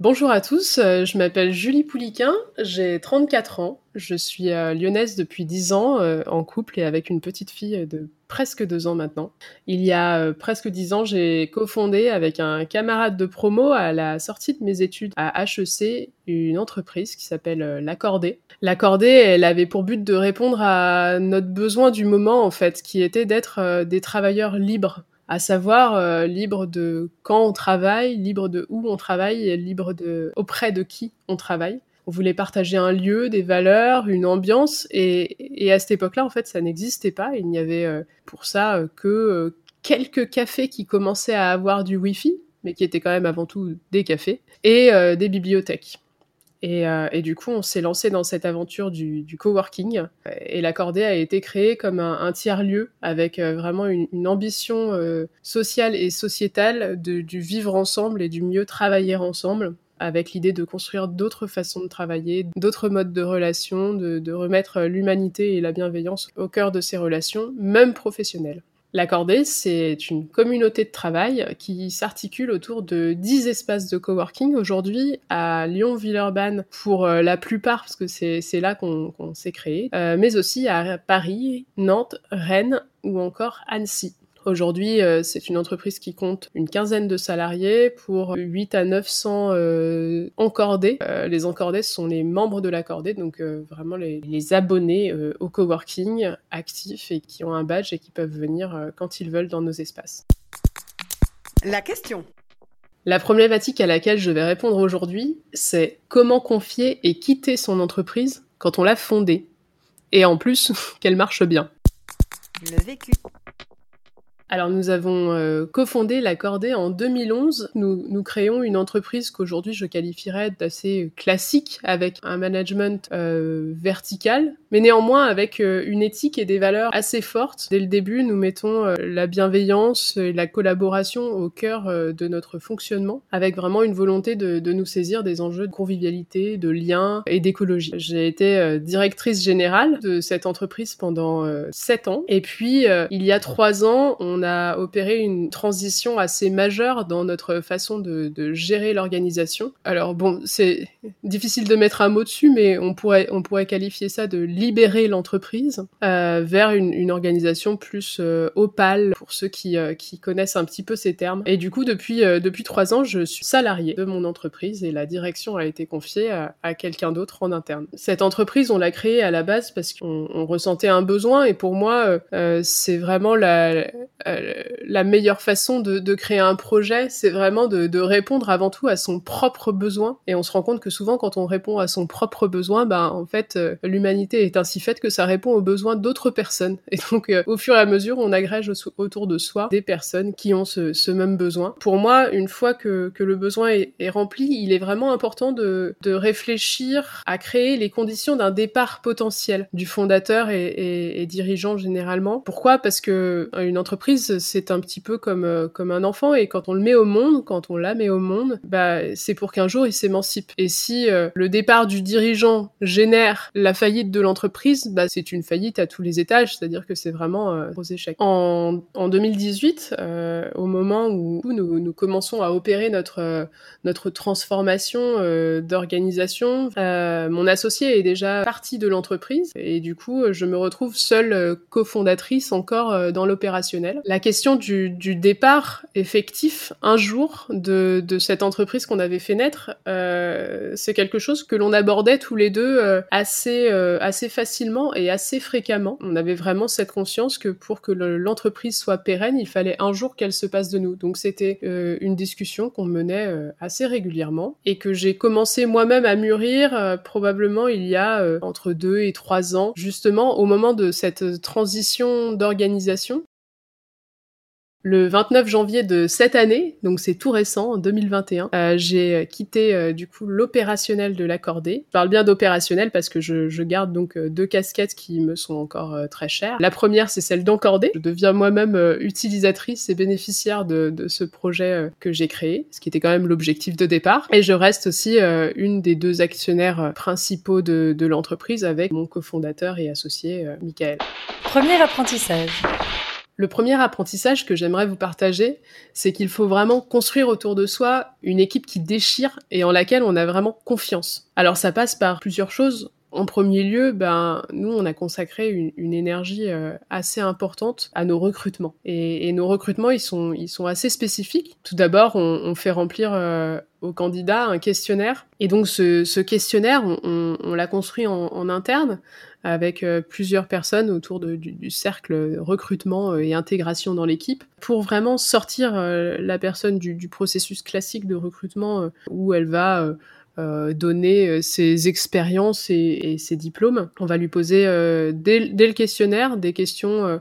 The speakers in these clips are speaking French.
Bonjour à tous, euh, je m'appelle Julie Pouliquin, j'ai 34 ans, je suis euh, lyonnaise depuis 10 ans, euh, en couple et avec une petite fille de presque 2 ans maintenant. Il y a presque 10 ans, j'ai cofondé avec un camarade de promo à la sortie de mes études à HEC une entreprise qui s'appelle L'Accordé. L'Accordé, elle avait pour but de répondre à notre besoin du moment en fait, qui était d'être des travailleurs libres à savoir euh, libre de quand on travaille, libre de où on travaille libre de auprès de qui on travaille. On voulait partager un lieu, des valeurs, une ambiance et, et à cette époque-là, en fait, ça n'existait pas. Il n'y avait euh, pour ça euh, que quelques cafés qui commençaient à avoir du Wi-Fi, mais qui étaient quand même avant tout des cafés, et des bibliothèques. Euh, et, du coup, on s'est lancé dans cette aventure du, coworking. Et l'accordé a été créé comme un, tiers-lieu avec euh, vraiment une, ambition euh, sociale et sociétale du vivre ensemble et du mieux travailler ensemble avec l'idée de construire d'autres façons de travailler, d'autres modes de relations, de remettre l'humanité et la bienveillance au cœur de ces relations, même professionnelles. L'Accordé, c'est une communauté de travail qui s'articule autour de 10 espaces de coworking aujourd'hui à Lyon-Villeurbanne pour euh, la plupart, parce que c'est là qu'on s'est créé, euh, mais aussi à Paris, Nantes, Rennes ou encore Annecy. Aujourd'hui, euh, c'est une entreprise qui compte une quinzaine de salariés pour 8 à 900 euh, encordés. Euh, les encordés sont les membres de l'accordé, donc vraiment les, les abonnés au coworking actifs et qui ont un badge et qui peuvent venir quand ils veulent dans nos espaces. La question. La problématique à laquelle je vais répondre aujourd'hui, c'est comment confier et quitter son entreprise quand on l'a fondée? Et en plus, qu'elle marche bien. Le vécu. Alors nous avons euh, cofondé la Cordée en 2011. Nous, nous créons une entreprise qu'aujourd'hui je qualifierais d'assez classique avec un management euh, vertical, mais néanmoins avec euh, une éthique et des valeurs assez fortes. Dès le début, nous mettons la bienveillance et la collaboration au cœur de notre fonctionnement, avec vraiment une volonté de, de, nous saisir des enjeux de convivialité, de lien et d'écologie. J'ai été directrice générale de cette entreprise pendant sept ans, et puis il y a trois ans, on a opéré une transition assez majeure dans notre façon de, gérer l'organisation. Alors bon, c'est difficile de mettre un mot dessus, mais on pourrait, on pourrait qualifier ça de libérer l'entreprise euh, vers une, organisation plus euh, opale pour ceux qui, euh, qui connaissent un petit peu ces termes. Et du coup, depuis, depuis trois ans, je suis salarié de mon entreprise et la direction a été confiée à quelqu'un d'autre en interne. Cette entreprise, on l'a créée à la base parce qu'on ressentait un besoin et pour moi, c'est vraiment la, euh, la meilleure façon de, créer un projet, c'est vraiment de, répondre avant tout à son propre besoin. Et on se rend compte que souvent, quand on répond à son propre besoin, ben en fait, euh, l'humanité est ainsi faite que ça répond aux besoins d'autres personnes. Et donc, euh, au fur et à mesure, on agrège autour de soi des personnes qui ont ce, même besoin. Pour moi, une fois que, le besoin est, rempli, il est vraiment important de, réfléchir à créer les conditions d'un départ potentiel du fondateur et, et dirigeant généralement. Pourquoi? Parce que une entreprise c'est un petit peu comme, euh, comme un enfant et quand on le met au monde, quand on la met au monde, bah, c'est pour qu'un jour il s'émancipe. Et si euh, le départ du dirigeant génère la faillite de l'entreprise, bah, c'est une faillite à tous les étages, c'est-à-dire que c'est vraiment euh, gros échec. En, en 2018, au moment où nous, nous, commençons à opérer notre, notre transformation d'organisation, mon associé est déjà parti de l'entreprise et du coup, je me retrouve seule cofondatrice encore dans l'opérationnel la question du, départ effectif un jour de, cette entreprise qu'on avait fait naître, euh, c'est quelque chose que l'on abordait tous les deux euh, assez, euh, assez facilement et assez fréquemment. On avait vraiment cette conscience que pour que l'entreprise soit pérenne, il fallait un jour qu'elle se passe de nous. Donc c'était une discussion qu'on menait assez régulièrement et que j'ai commencé moi-même à mûrir probablement il y a entre deux et trois ans, justement au moment de cette transition d'organisation Le 29 janvier de cette année, donc c'est tout récent, en 2021, euh, j'ai quitté euh, du coup l'opérationnel de l'accordé. Je parle bien d'opérationnel parce que je, je garde donc euh, deux casquettes qui me sont encore euh, très chères. La première, c'est celle d'encordé. Je deviens moi-même euh, utilisatrice et bénéficiaire de, de ce projet euh, que j'ai créé, ce qui était quand même l'objectif de départ. Et je reste aussi euh, une des deux actionnaires euh, principaux de, de l'entreprise avec mon cofondateur et associé, euh, Michael. Premier apprentissage. Le premier apprentissage que j'aimerais vous partager, c'est qu'il faut vraiment construire autour de soi une équipe qui déchire et en laquelle on a vraiment confiance. Alors ça passe par plusieurs choses. En premier lieu, ben, nous, on a consacré une, énergie euh, assez importante à nos recrutements. Et, nos recrutements, ils sont, assez spécifiques. Tout d'abord, on, fait remplir euh, aux candidats un questionnaire. Et donc, ce, questionnaire, on, l'a construit en, interne avec euh, plusieurs personnes autour du, cercle recrutement euh, et intégration dans l'équipe pour vraiment sortir la personne du, processus classique de recrutement où elle va euh, donner ses expériences et, et, ses diplômes. On va lui poser euh, dès, dès, le questionnaire des questions euh,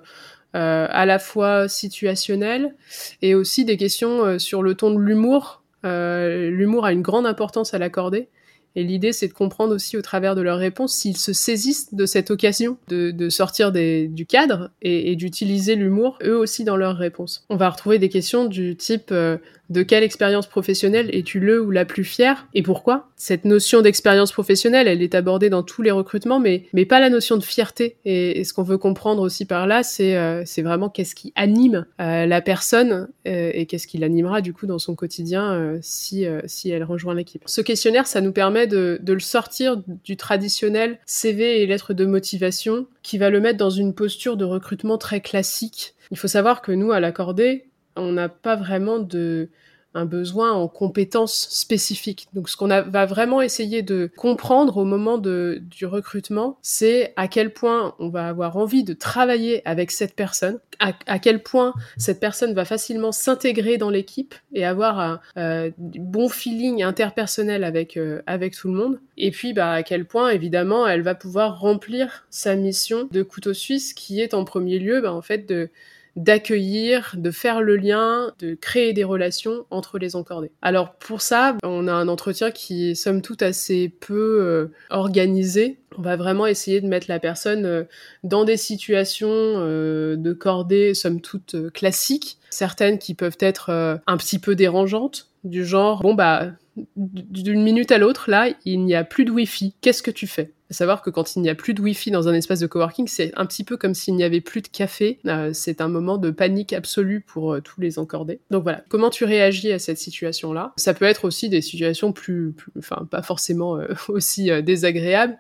à la fois situationnelles et aussi des questions sur le ton de l'humour. l'humour a une grande importance à l'accorder. Et l'idée, c'est de comprendre aussi au travers de leurs réponses s'ils se saisissent de cette occasion de, de sortir des, du cadre et, et d'utiliser l'humour, eux aussi, dans leurs réponses. On va retrouver des questions du type euh, de quelle expérience professionnelle es-tu le ou la plus fière et pourquoi? Cette notion d'expérience professionnelle, elle est abordée dans tous les recrutements, mais, mais pas la notion de fierté. Et, ce qu'on veut comprendre aussi par là, c'est euh, vraiment qu'est-ce qui anime euh, la personne euh, et qu'est-ce qui l'animera du coup dans son quotidien si, si elle rejoint l'équipe. Ce questionnaire, ça nous permet de, de le sortir du traditionnel CV et lettre de motivation qui va le mettre dans une posture de recrutement très classique. Il faut savoir que nous, à l'accordé, on n'a pas vraiment de un besoin en compétences spécifiques. Donc ce qu'on va vraiment essayer de comprendre au moment de, du recrutement, c'est à quel point on va avoir envie de travailler avec cette personne, à, à quel point cette personne va facilement s'intégrer dans l'équipe et avoir un euh, bon feeling interpersonnel avec, euh, avec tout le monde. Et puis bah, à quel point évidemment elle va pouvoir remplir sa mission de couteau suisse qui est en premier lieu bah, en fait de d'accueillir, de faire le lien, de créer des relations entre les encordés. Alors pour ça, on a un entretien qui est somme toute assez peu euh, organisé. On va vraiment essayer de mettre la personne euh, dans des situations euh, de cordée somme toute classiques, certaines qui peuvent être un petit peu dérangeantes, du genre bon bah d'une minute à l'autre là, il n'y a plus de wifi. Qu'est-ce que tu fais? Savoir que quand il n'y a plus de Wi-Fi dans un espace de coworking, c'est un petit peu comme s'il n'y avait plus de café. Euh, c'est un moment de panique absolue pour euh, tous les encordés. Donc voilà, comment tu réagis à cette situation-là? Ça peut être aussi des situations plus, enfin pas forcément euh, aussi désagréables,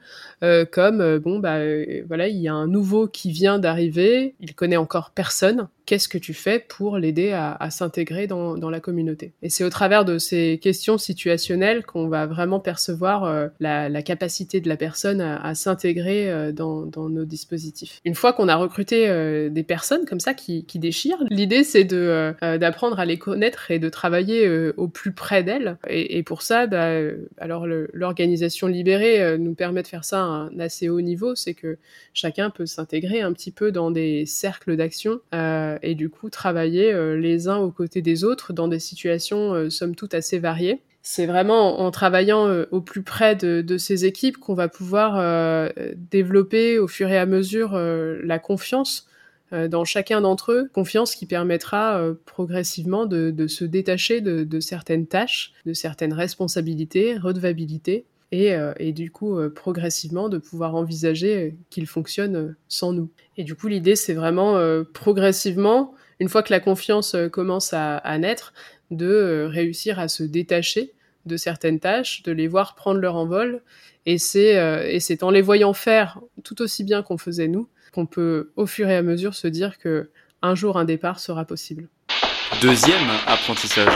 comme bon bah voilà, il y a un nouveau qui vient d'arriver, il connaît encore personne. Qu'est-ce que tu fais pour l'aider à, s'intégrer dans, dans, la communauté? Et c'est au travers de ces questions situationnelles qu'on va vraiment percevoir la, la capacité de la personne à, s'intégrer euh, dans, nos dispositifs. Une fois qu'on a recruté euh, des personnes comme ça qui, déchirent, l'idée c'est de euh, d'apprendre à les connaître et de travailler au plus près d'elles. Et, et, pour ça, bah, alors l'organisation libérée nous permet de faire ça à un assez haut niveau, c'est que chacun peut s'intégrer un petit peu dans des cercles d'action et du coup travailler les uns aux côtés des autres dans des situations somme toute assez variées c'est vraiment en, travaillant euh, au plus près de, ces équipes qu'on va pouvoir euh, développer au fur et à mesure euh, la confiance dans chacun d'entre eux, confiance qui permettra progressivement de, se détacher de, certaines tâches, de certaines responsabilités, redevabilité, et, du coup progressivement de pouvoir envisager qu'il fonctionne sans nous. Et du coup l'idée c'est vraiment progressivement, une fois que la confiance commence à naître, de euh, réussir à se détacher de certaines tâches, de les voir prendre leur envol. Et c'est euh, et c'est en les voyant faire tout aussi bien qu'on faisait nous qu'on peut au fur et à mesure se dire que un jour un départ sera possible. Deuxième apprentissage.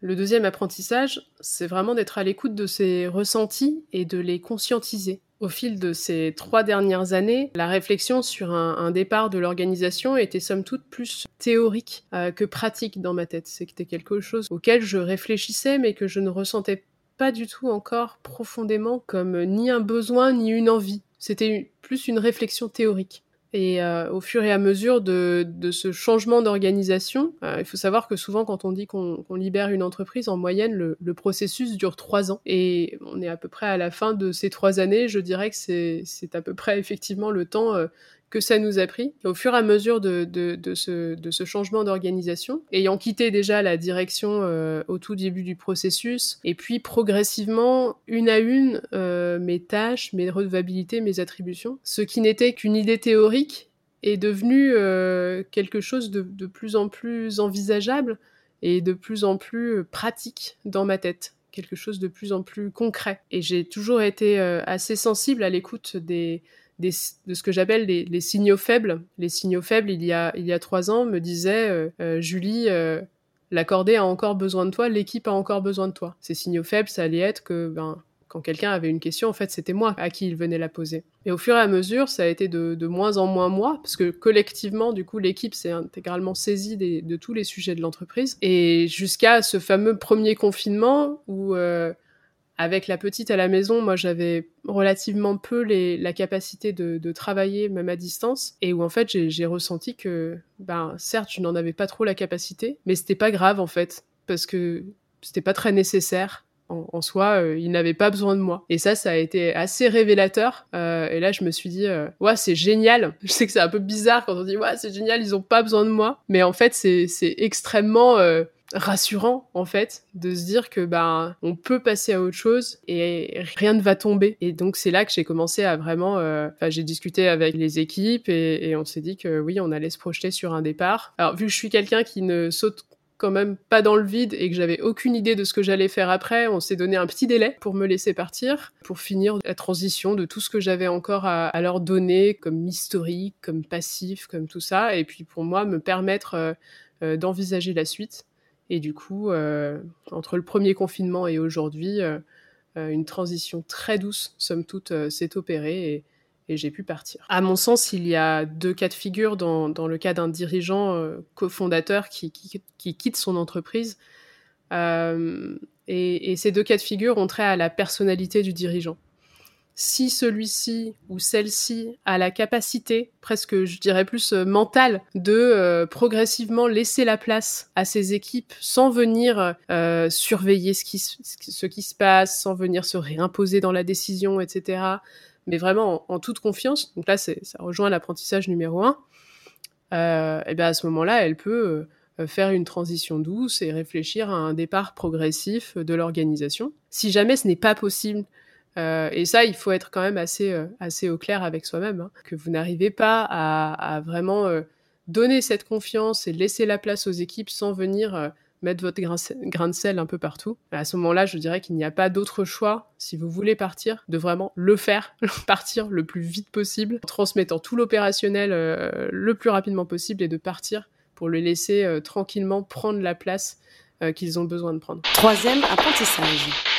Le deuxième apprentissage, c'est vraiment d'être à l'écoute de ses ressentis et de les conscientiser. Au fil de ces trois dernières années, la réflexion sur un, départ de l'organisation était somme toute plus théorique euh, que pratique dans ma tête. C'était quelque chose auquel je réfléchissais mais que je ne ressentais pas du tout encore profondément comme ni un besoin ni une envie. C'était plus une réflexion théorique. Et euh, au fur et à mesure de, ce changement d'organisation, euh, il faut savoir que souvent quand on dit qu'on libère une entreprise, en moyenne, le, le, processus dure trois ans. Et on est à peu près à la fin de ces trois années. Je dirais que c'est à peu près effectivement le temps euh, que ça nous a pris au fur et à mesure de, ce, changement d'organisation, ayant quitté déjà la direction euh, au tout début du processus, et puis progressivement, une à une, euh, mes tâches, mes redevabilités, mes attributions, ce qui n'était qu'une idée théorique est devenu euh, quelque chose de, de, plus en plus envisageable et de plus en plus pratique dans ma tête quelque chose de plus en plus concret. Et j'ai toujours été assez sensible à l'écoute des, de ce que j'appelle les, signaux faibles. Les signaux faibles, il y a, il y a trois ans, me disait euh, euh, Julie, euh, la cordée a encore besoin de toi, l'équipe a encore besoin de toi. Ces signaux faibles, ça allait être que ben, quand quelqu'un avait une question, en fait, c'était moi à qui il venait la poser. Et au fur et à mesure, ça a été de, moins en moins moi, parce que collectivement, du coup, l'équipe s'est intégralement saisie de tous les sujets de l'entreprise. Et jusqu'à ce fameux premier confinement où avec la petite à la maison, moi j'avais relativement peu les, la capacité de, travailler même à distance et où en fait j'ai ressenti que, ben certes je n'en avais pas trop la capacité, mais c'était pas grave en fait parce que c'était pas très nécessaire. En, soi, euh, ils n'avaient pas besoin de moi. Et ça, ça a été assez révélateur. Euh, et là, je me suis dit, euh, ouais, c'est génial. Je sais que c'est un peu bizarre quand on dit, ouais, c'est génial, ils ont pas besoin de moi. Mais en fait, c'est extrêmement rassurant en fait de se dire que ben on peut passer à autre chose et rien ne va tomber. Et donc c'est là que j'ai commencé à vraiment euh, j'ai discuté avec les équipes et, on s'est dit que oui on allait se projeter sur un départ. Alors vu que je suis quelqu'un qui ne saute quand même pas dans le vide et que j'avais aucune idée de ce que j'allais faire après, on s'est donné un petit délai pour me laisser partir, pour finir la transition de tout ce que j'avais encore à, à, leur donner comme historique, comme passif, comme tout ça, et puis pour moi me permettre euh, euh d'envisager la suite. Et du coup, euh, entre le premier confinement et aujourd'hui, euh, euh, une transition très douce, somme toute, s'est opérée et, j'ai pu partir. À mon sens, il y a deux cas de figure dans, le cas d'un dirigeant cofondateur qui, qui, qui, quitte son entreprise. Et, ces deux cas de figure ont trait à la personnalité du dirigeant si celui-ci ou celle-ci a la capacité, presque je dirais plus euh, mentale, de euh, progressivement laisser la place à ses équipes sans venir euh, surveiller ce qui, se passe, sans venir se réimposer dans la décision, etc. Mais vraiment en, toute confiance. Donc là, ça rejoint l'apprentissage numéro un. et bien à ce moment-là, elle peut faire une transition douce et réfléchir à un départ progressif de l'organisation. Si jamais ce n'est pas possible, euh, et ça, il faut être quand même assez, euh, assez au clair avec soi-même, hein, que vous n'arrivez pas à, vraiment euh, donner cette confiance et laisser la place aux équipes sans venir mettre votre grain, de sel un peu partout. À ce moment-là, je dirais qu'il n'y a pas d'autre choix, si vous voulez partir, de vraiment le faire, partir le plus vite possible, en transmettant tout l'opérationnel le plus rapidement possible et de partir pour le laisser tranquillement prendre la place qu'ils ont besoin de prendre. Troisième apprentissage.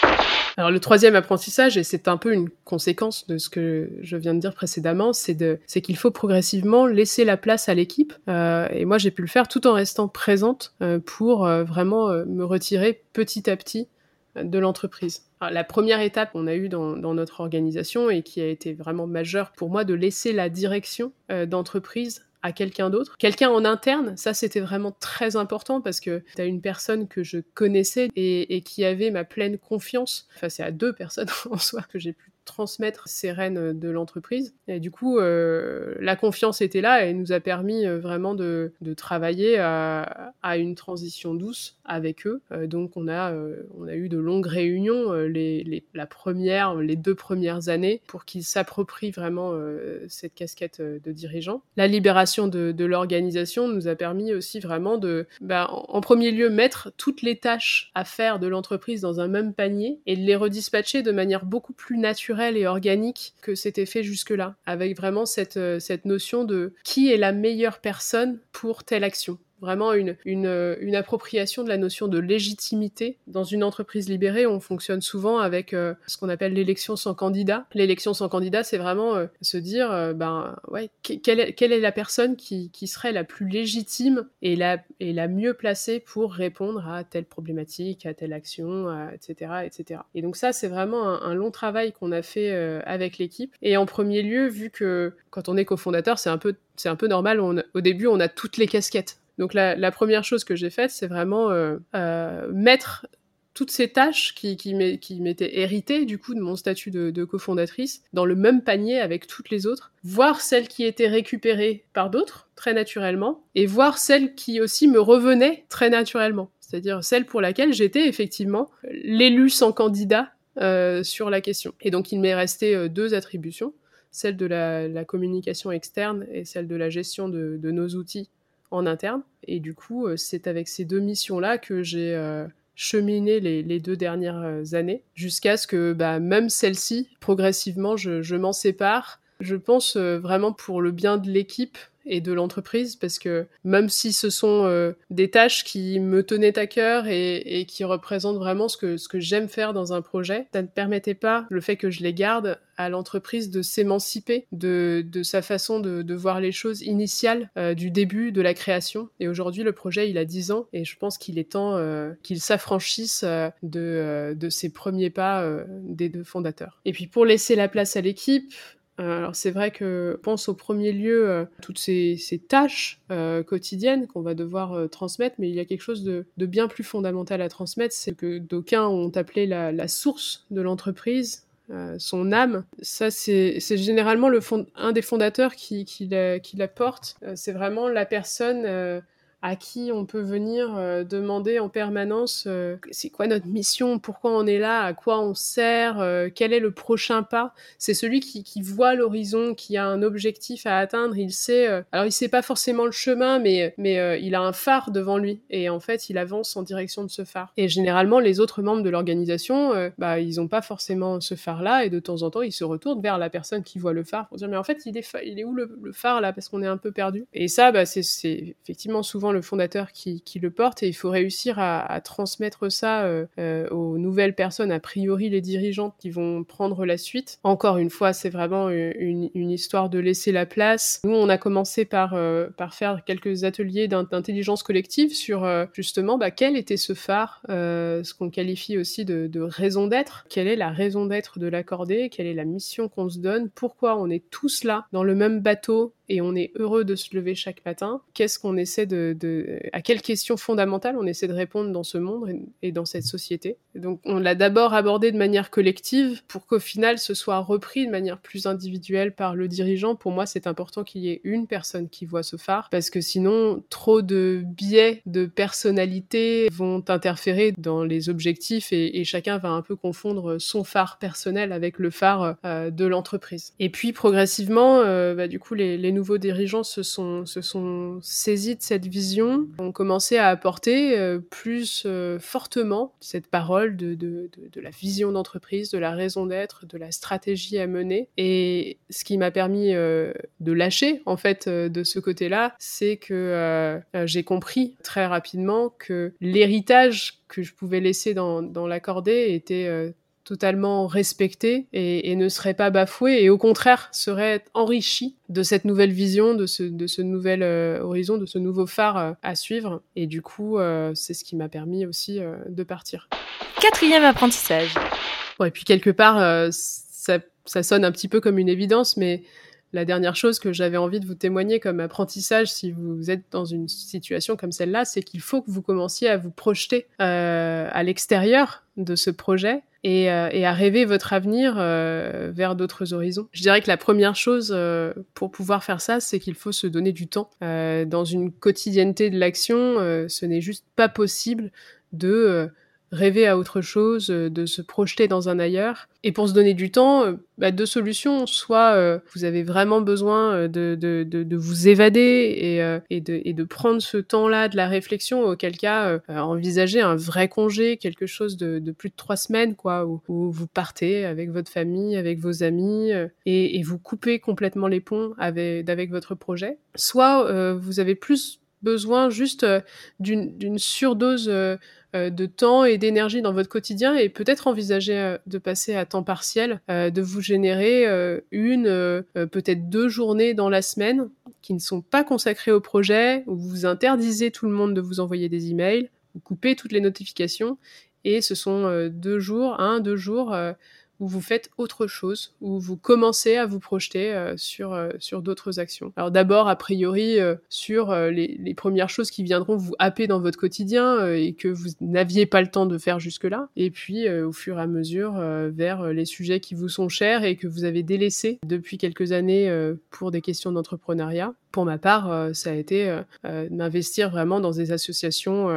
Alors le troisième apprentissage, et c'est un peu une conséquence de ce que je viens de dire précédemment, c'est de, c'est qu'il faut progressivement laisser la place à l'équipe. Euh, et moi, j'ai pu le faire tout en restant présente euh, pour euh, vraiment euh, me retirer petit à petit de l'entreprise. La première étape qu'on a eue dans, dans, notre organisation et qui a été vraiment majeure pour moi, de laisser la direction d'entreprise à quelqu'un d'autre. Quelqu'un en interne, ça c'était vraiment très important parce que tu as une personne que je connaissais et, et, qui avait ma pleine confiance. Enfin, c'est à deux personnes en soi que j'ai pu transmettre ces rênes de l'entreprise. Et du coup, euh, la confiance était là et nous a permis euh, vraiment de, travailler à, une transition douce avec eux. Euh, donc, on a, on a eu de longues réunions les, la première, les deux premières années pour qu'ils s'approprient vraiment cette casquette de dirigeant. La libération de, de l'organisation nous a permis aussi vraiment de, bah, en, en premier lieu, mettre toutes les tâches à faire de l'entreprise dans un même panier et de les redispatcher de manière beaucoup plus naturelle et organique que c'était fait jusque-là, avec vraiment cette, euh, cette notion de qui est la meilleure personne pour telle action vraiment une, une, appropriation de la notion de légitimité. Dans une entreprise libérée, on fonctionne souvent avec ce qu'on appelle l'élection sans candidat. L'élection sans candidat, c'est vraiment se dire, ben ouais, quelle est, la personne qui, serait la plus légitime et la, mieux placée pour répondre à telle problématique, à telle action, etc., etc. Et donc ça, c'est vraiment un, long travail qu'on a fait avec l'équipe. Et en premier lieu, vu que quand on est cofondateur, c'est un peu normal. au début, on a toutes les casquettes. Donc la, première chose que j'ai faite, c'est vraiment euh, euh, mettre toutes ces tâches qui, m'étaient héritées du coup de mon statut de, cofondatrice dans le même panier avec toutes les autres, voir celles qui étaient récupérées par d'autres très naturellement et voir celles qui aussi me revenaient très naturellement, c'est-à-dire celle pour laquelle j'étais effectivement l'élu sans candidat euh, sur la question. Et donc il m'est resté deux attributions celle de la, communication externe et celle de la gestion de, nos outils en interne. Et du coup, euh, c'est avec ces deux missions-là que j'ai euh, cheminé les, deux dernières euh, années, jusqu'à ce que bah, même celle-ci, progressivement, je m'en sépare. Je pense vraiment pour le bien de l'équipe, et de l'entreprise parce que même si ce sont euh, des tâches qui me tenaient à cœur et, qui représentent vraiment ce que, j'aime faire dans un projet, ça ne permettait pas, le fait que je les garde, à l'entreprise de s'émanciper de, sa façon de, voir les choses initiales euh, du début de la création. Et aujourd'hui, le projet, il a 10 ans et je pense qu'il est temps euh, qu'il s'affranchisse de, de ses premiers pas des deux fondateurs. Et puis pour laisser la place à l'équipe, alors c'est vrai que pense au premier lieu euh, toutes ces, tâches euh, quotidiennes qu'on va devoir transmettre, mais il y a quelque chose de, bien plus fondamental à transmettre, c'est que d'aucuns ont appelé la, source de l'entreprise, son âme. Ça, c'est généralement le un des fondateurs qui, la, porte. c'est vraiment la personne à qui on peut venir euh, demander en permanence euh, c'est quoi notre mission, pourquoi on est là, à quoi on sert, euh, quel est le prochain pas. C'est celui qui, voit l'horizon, qui a un objectif à atteindre. Il sait, alors il sait pas forcément le chemin, mais mais il a un phare devant lui et en fait il avance en direction de ce phare. Et généralement les autres membres de l'organisation, bah ils ont pas forcément ce phare là et de temps en temps ils se retournent vers la personne qui voit le phare pour dire mais en fait il est il est où le, le phare là parce qu'on est un peu perdu. Et ça bah c'est effectivement souvent le fondateur qui, le porte et il faut réussir à, transmettre ça euh, euh, aux nouvelles personnes, a priori les dirigeantes qui vont prendre la suite. Encore une fois, c'est vraiment une, histoire de laisser la place. Nous, on a commencé par, euh, faire quelques ateliers d'intelligence collective sur justement bah, quel était ce phare, ce qu'on qualifie aussi de, de raison d'être. Quelle est la raison d'être de l'accorder? Quelle est la mission qu'on se donne? Pourquoi on est tous là dans le même bateau et on est heureux de se lever chaque matin, qu'est-ce qu'on essaie de, à quelles questions fondamentales on essaie de répondre dans ce monde et, dans cette société. donc on l'a d'abord abordé de manière collective pour qu'au final ce soit repris de manière plus individuelle par le dirigeant. Pour moi, c'est important qu'il y ait une personne qui voit ce phare parce que sinon trop de biais de personnalité vont interférer dans les objectifs et, et chacun va un peu confondre son phare personnel avec le phare euh, de l'entreprise. Et puis progressivement, euh, bah, du coup les, les nouveaux dirigeants se sont, saisis de cette vision, ont commencé à apporter euh, plus euh, fortement cette parole de, la vision d'entreprise, de la raison d'être, de la stratégie à mener. Et ce qui m'a permis euh, de lâcher, en fait, de ce côté-là, c'est que j'ai compris très rapidement que l'héritage que je pouvais laisser dans, dans l'accordé était totalement respecté et, ne serait pas bafoué et au contraire serait enrichi de cette nouvelle vision, de ce, de ce nouvel euh, horizon, de ce nouveau phare euh, à suivre. Et du coup, euh, c'est ce qui m'a permis aussi de partir. Quatrième apprentissage. Bon, et puis quelque part, ça, ça sonne un petit peu comme une évidence, mais la dernière chose que j'avais envie de vous témoigner comme apprentissage si vous êtes dans une situation comme celle-là, c'est qu'il faut que vous commenciez à vous projeter à l'extérieur de ce projet euh, et, à rêver votre avenir euh, vers d'autres horizons. Je dirais que la première chose euh, pour pouvoir faire ça, c'est qu'il faut se donner du temps. dans une quotidienneté de l'action, ce n'est juste pas possible de rêver à autre chose, euh, de se projeter dans un ailleurs. Et pour se donner du temps, euh, bah, deux solutions. Soit euh, vous avez vraiment besoin de, de, de, de vous évader et, et, de, et de prendre ce temps-là de la réflexion, auquel cas envisager un vrai congé, quelque chose de, de plus de trois semaines, quoi, où, où, vous partez avec votre famille, avec vos amis, et, et, vous coupez complètement les ponts avec, avec votre projet. Soit vous avez plus besoin juste d'une surdose de temps et d'énergie dans votre quotidien et peut-être envisager de passer à temps partiel, de vous générer une, peut-être deux journées dans la semaine qui ne sont pas consacrées au projet, où vous interdisez tout le monde de vous envoyer des emails, vous coupez toutes les notifications et ce sont deux jours, un, deux jours où vous faites autre chose, où vous commencez à vous projeter euh, sur, euh, sur d'autres actions. Alors d'abord, a priori, euh, sur les, les, premières choses qui viendront vous happer dans votre quotidien et que vous n'aviez pas le temps de faire jusque-là. Et puis, au fur et à mesure, vers les sujets qui vous sont chers et que vous avez délaissés depuis quelques années pour des questions d'entrepreneuriat. Pour ma part, ça a été d'investir vraiment dans des associations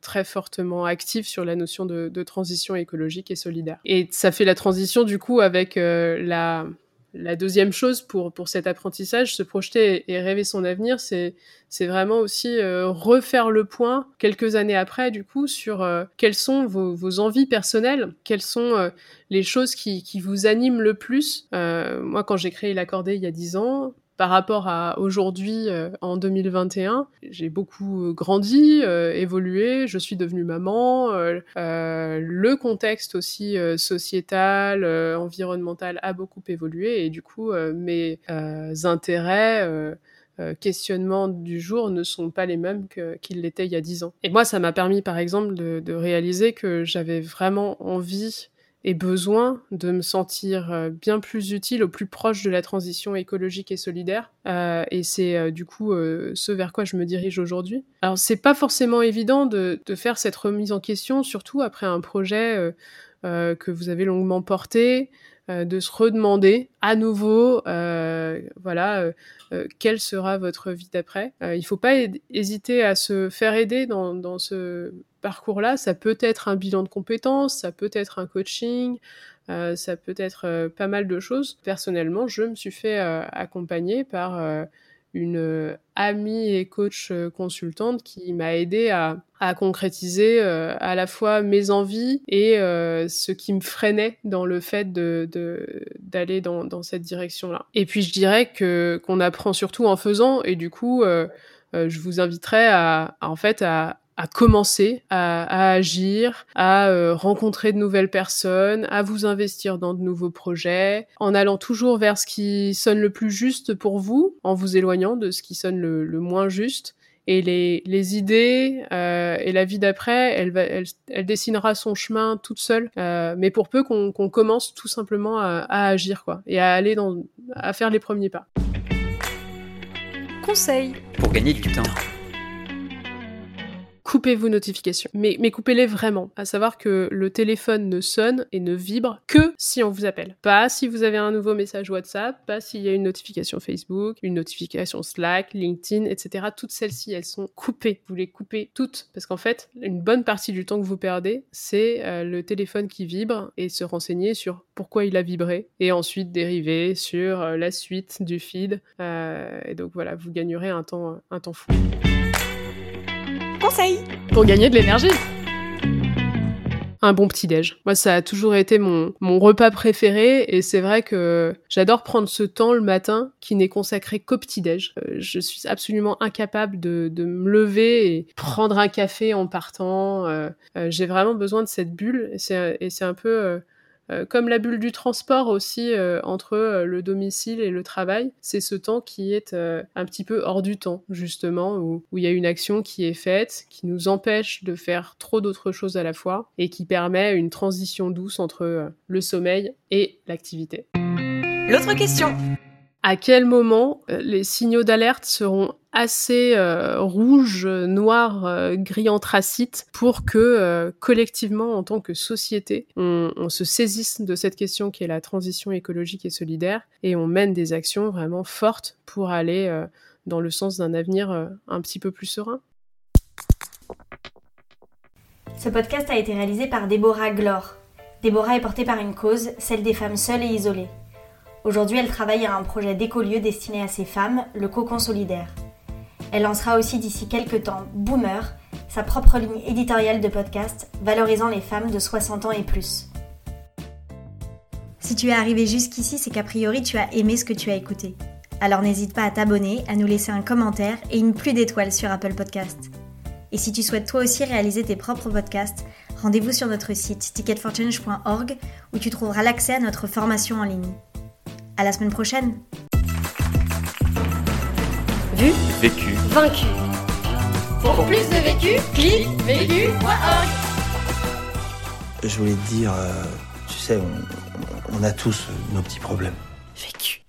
très fortement actives sur la notion de, transition écologique et solidaire. Et ça fait la du coup avec euh, la, la deuxième chose pour, pour cet apprentissage, se projeter et rêver son avenir, c'est, c'est vraiment aussi euh, refaire le point quelques années après, du coup, sur euh, quelles sont vos, vos, envies personnelles, quelles sont les choses qui, qui vous animent le plus. moi, quand j'ai créé l'accordé il y a dix ans, par rapport à aujourd'hui euh, en 2021, j'ai beaucoup euh, grandi, euh, évolué, je suis devenue maman, le contexte aussi sociétal, environnemental a beaucoup évolué et du coup mes intérêts questionnements du jour ne sont pas les mêmes qu'ils l'étaient il y a dix ans. Et moi, ça m'a permis, par exemple, de, de réaliser que j'avais vraiment envie et besoin de me sentir euh, bien plus utile, au plus proche de la transition écologique et solidaire. Euh, et c'est euh, du coup ce vers quoi je me dirige aujourd'hui. Alors c'est pas forcément évident de, faire cette remise en question, surtout après un projet que vous avez longuement porté, de se redemander à nouveau, voilà, quelle sera votre vie d'après. il ne faut pas hésiter à se faire aider dans ce parcours-là. Ça peut être un bilan de compétences, ça peut être un coaching, ça peut être pas mal de choses. Personnellement, je me suis fait accompagner par une euh, amie et coach euh, consultante qui m'a aidé à, concrétiser euh, à la fois mes envies et ce qui me freinait dans le fait d'aller dans, cette direction-là. Et puis je dirais que qu'on apprend surtout en faisant et du coup je vous inviterai à en fait à, à commencer à, agir, à euh, rencontrer de nouvelles personnes, à vous investir dans de nouveaux projets, en allant toujours vers ce qui sonne le plus juste pour vous, en vous éloignant de ce qui sonne le, moins juste. Et les, les idées euh, et la vie d'après, elle, va, elle, elle, dessinera son chemin toute seule. Euh, mais pour peu qu'on commence tout simplement à, à, agir, quoi, et à aller dans, à faire les premiers pas. Conseil pour gagner du temps coupez vos notifications. Mais, coupez-les vraiment. À savoir que le téléphone ne sonne et ne vibre que si on vous appelle. Pas si vous avez un nouveau message WhatsApp, pas s'il y a une notification Facebook, une notification Slack, LinkedIn, etc. Toutes celles-ci, elles sont coupées. Vous les coupez toutes. Parce qu'en fait, une bonne partie du temps que vous perdez, c'est euh, le téléphone qui vibre et se renseigner sur pourquoi il a vibré et ensuite dériver sur euh, la suite du feed. Euh, et donc voilà, vous gagnerez un temps fou pour gagner de l'énergie. Un bon petit déj. Moi, ça a toujours été mon, mon repas préféré et c'est vrai que j'adore prendre ce temps le matin qui n'est consacré qu'au petit déj. Euh, je suis absolument incapable de, de, me lever et prendre un café en partant. Euh, euh, j'ai vraiment besoin de cette bulle et c'est un peu euh, comme la bulle du transport aussi euh, entre euh, le domicile et le travail, c'est ce temps qui est un petit peu hors du temps, justement, où, où il y a une action qui est faite, qui nous empêche de faire trop d'autres choses à la fois et qui permet une transition douce entre le sommeil et l'activité. L'autre question à quel moment les signaux d'alerte seront assez euh, rouge, noir, euh, gris anthracite pour que euh, collectivement, en tant que société, on, se saisisse de cette question qui est la transition écologique et solidaire et on mène des actions vraiment fortes pour aller euh, dans le sens d'un avenir un petit peu plus serein. Ce podcast a été réalisé par Déborah Glor. Déborah est portée par une cause, celle des femmes seules et isolées. Aujourd'hui, elle travaille à un projet d'écolieu destiné à ces femmes, le Cocon Solidaire. Elle lancera aussi d'ici quelques temps Boomer, sa propre ligne éditoriale de podcast valorisant les femmes de 60 ans et plus. Si tu es arrivé jusqu'ici, c'est qu'a priori tu as aimé ce que tu as écouté. Alors n'hésite pas à t'abonner, à nous laisser un commentaire et une pluie d'étoiles sur Apple Podcast. Et si tu souhaites toi aussi réaliser tes propres podcasts, rendez-vous sur notre site ticketforchange.org où tu trouveras l'accès à notre formation en ligne. À la semaine prochaine. Vu, Vécu. vaincu. Pour plus de vécu, clique vécu.org. Je voulais te dire, euh, tu sais, on, on a tous nos petits problèmes. Vécu.